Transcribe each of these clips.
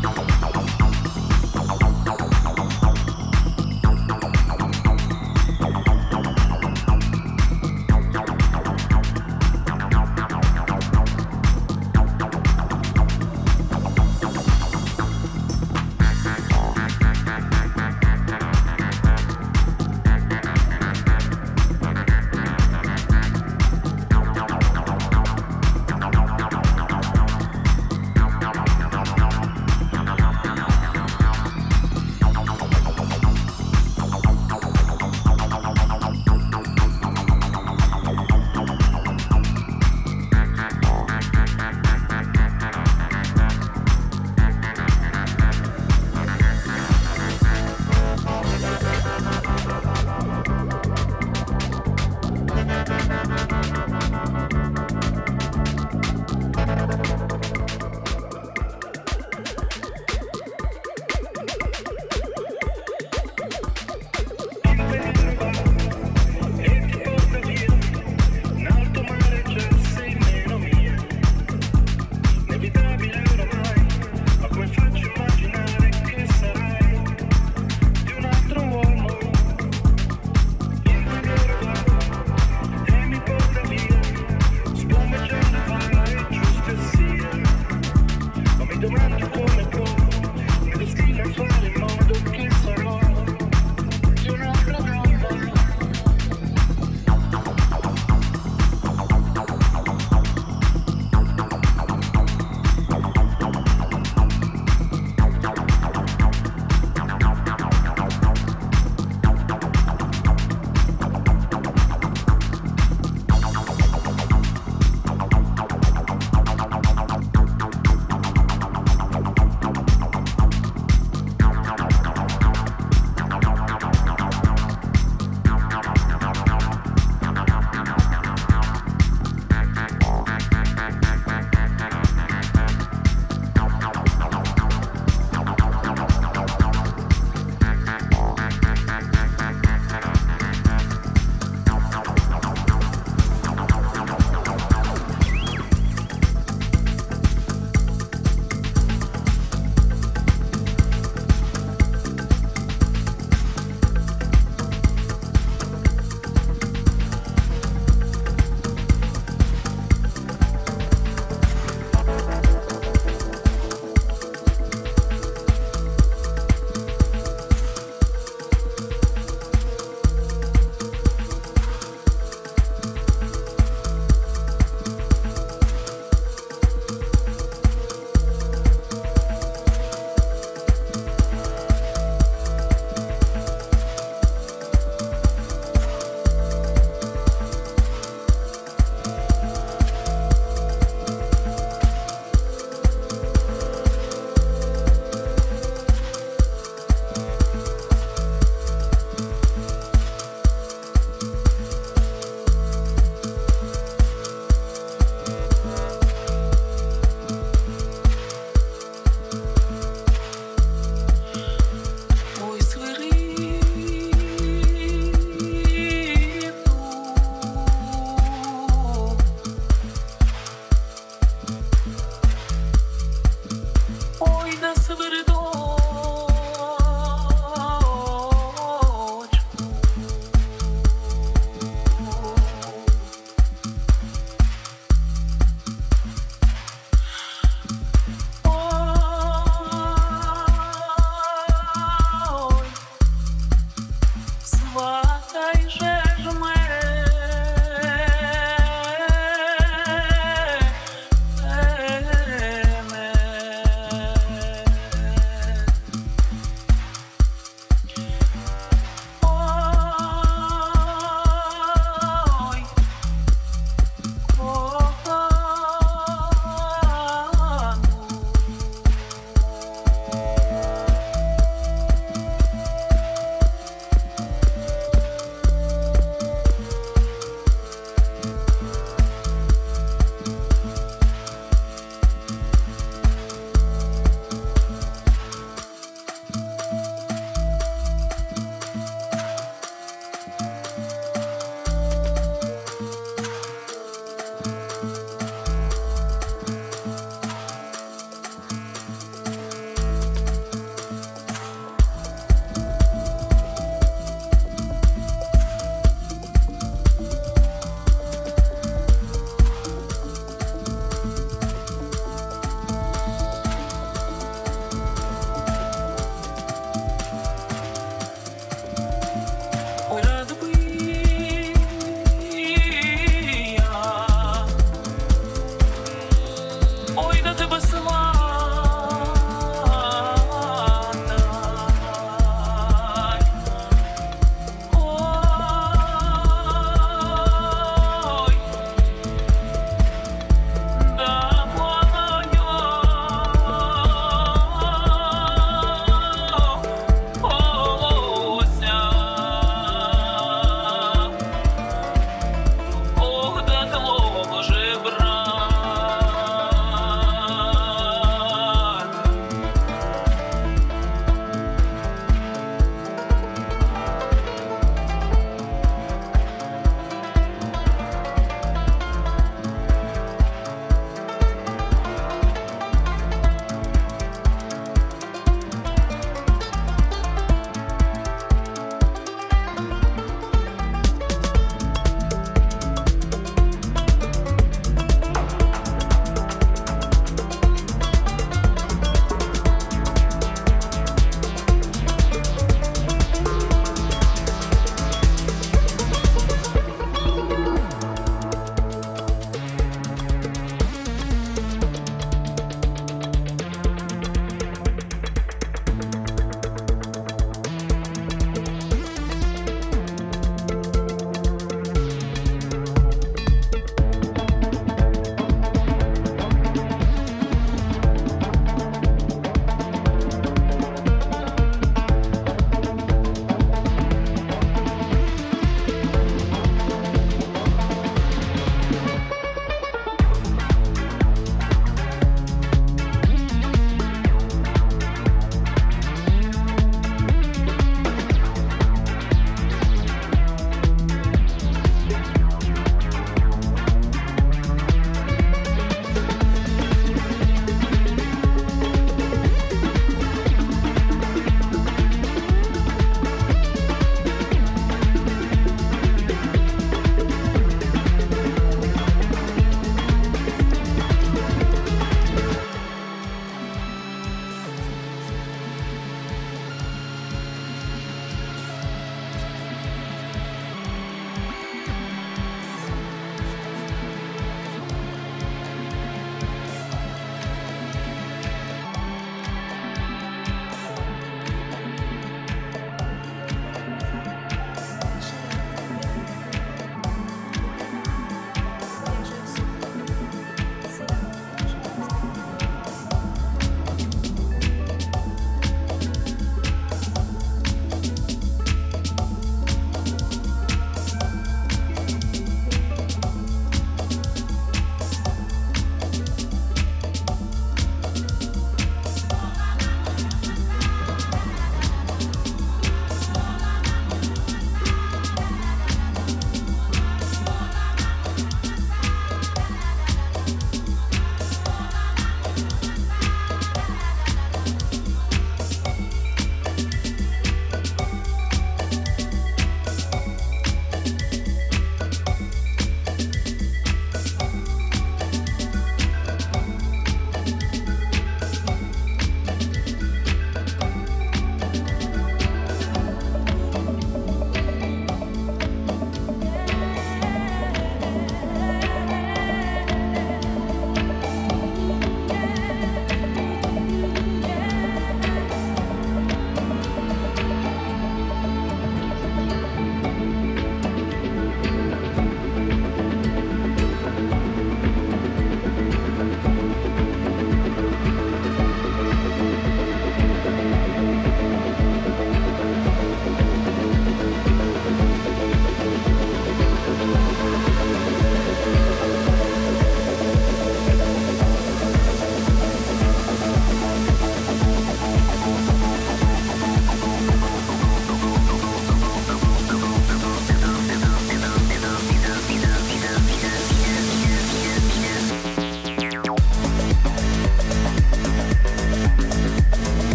Bye.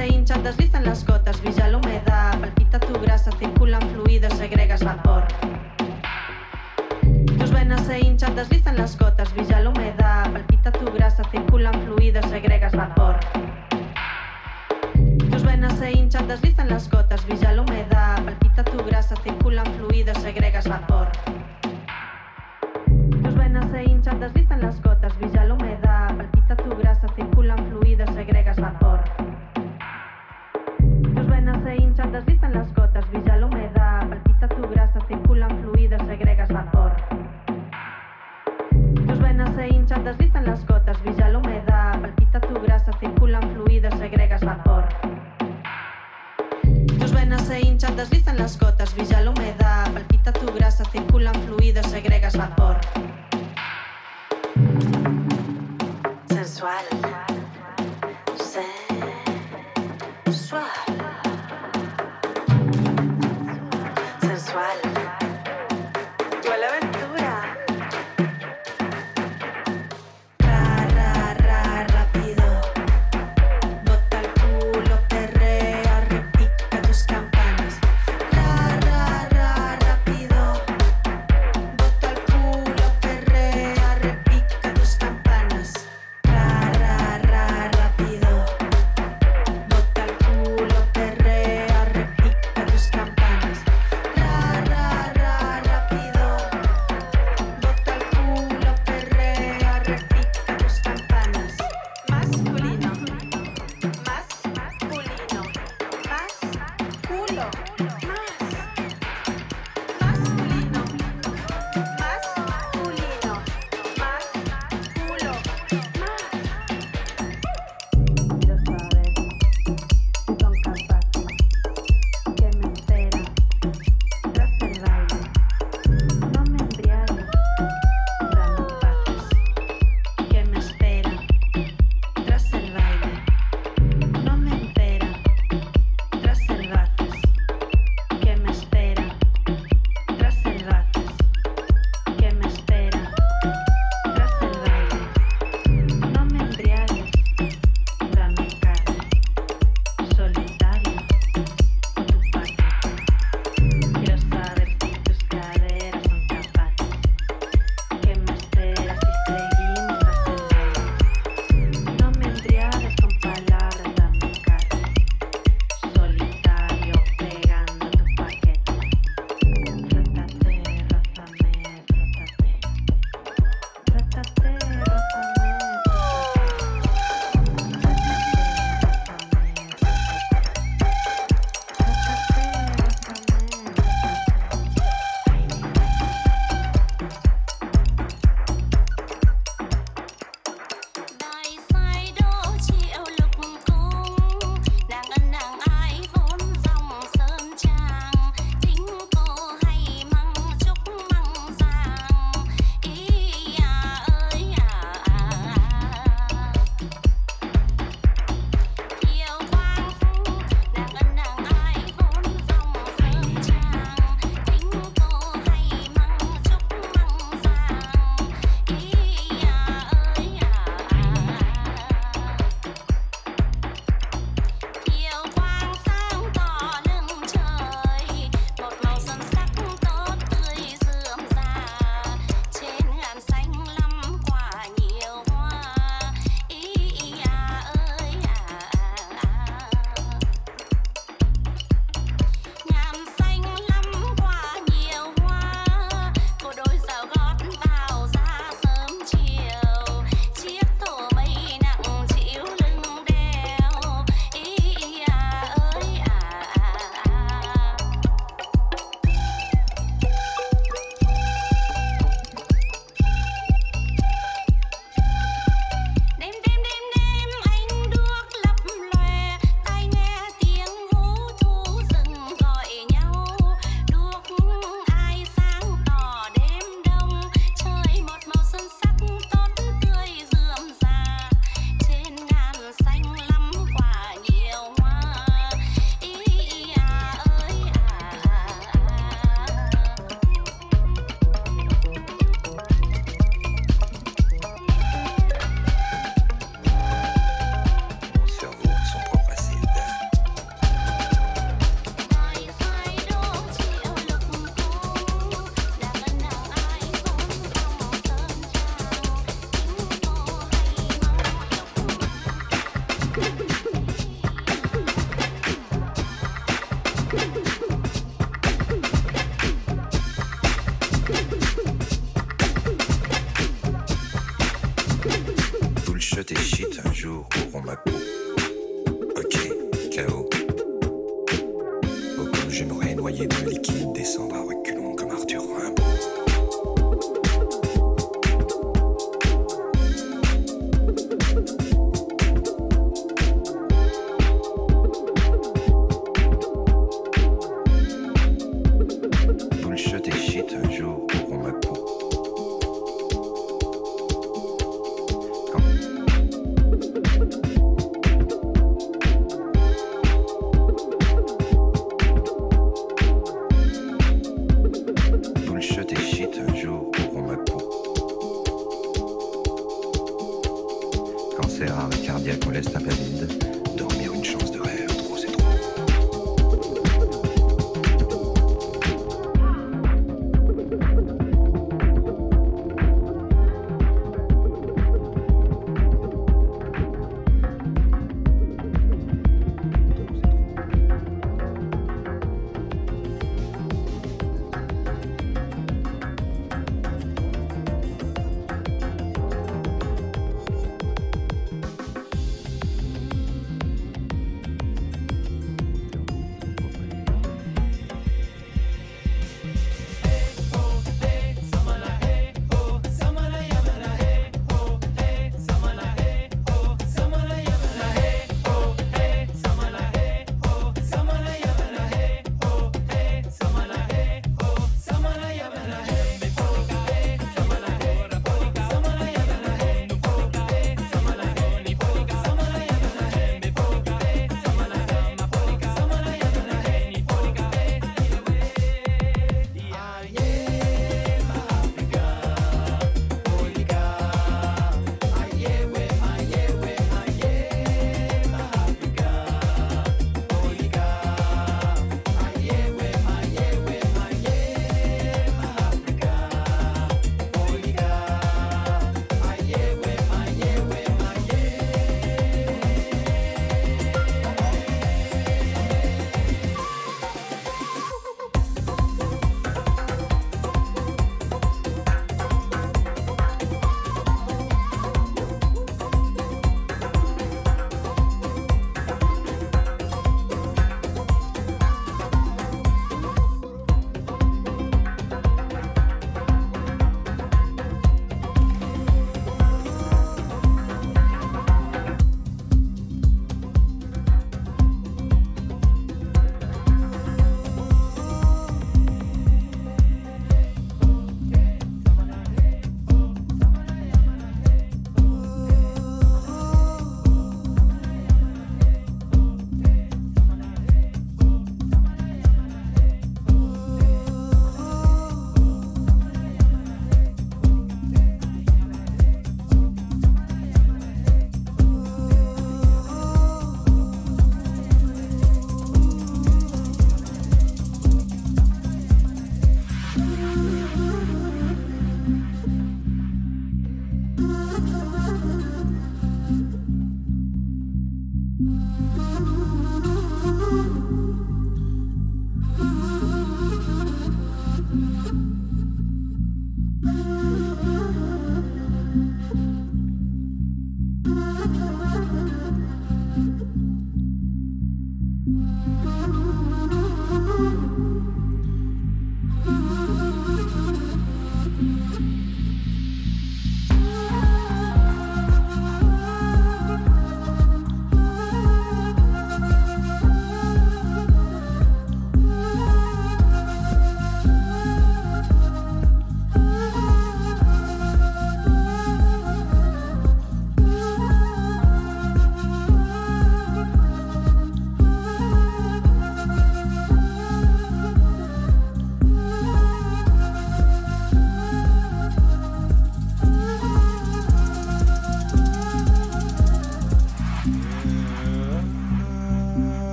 se hinchan, deslizan las gotas, brilla la humedad, palpita tu grasa, circulan fluidos, segregas vapor. Tus venas se hinchan, deslizan las gotas, brilla la humedad, palpita tu grasa, circulan fluidos, segregas vapor. Tus venas se hinchan, deslizan las gotas, brilla la humedad, palpita tu grasa, circulan fluidos, segregas vapor. Tus venas se hinchan, deslizan las gotas, brilla la se hinchan, deslizan las gotas, brilla la